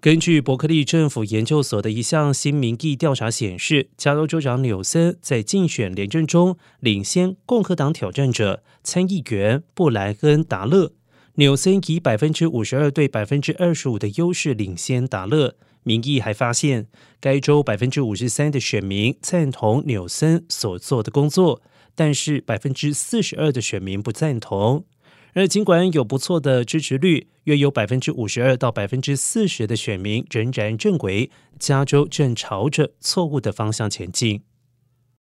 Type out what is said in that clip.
根据伯克利政府研究所的一项新民意调查显示，加州州长纽森在竞选连任中领先共和党挑战者参议员布莱恩·达勒。纽森以百分之五十二对百分之二十五的优势领先达勒。民意还发现，该州百分之五十三的选民赞同纽森所做的工作，但是百分之四十二的选民不赞同。而尽管有不错的支持率，约有百分之五十二到百分之四十的选民仍然认为加州正朝着错误的方向前进。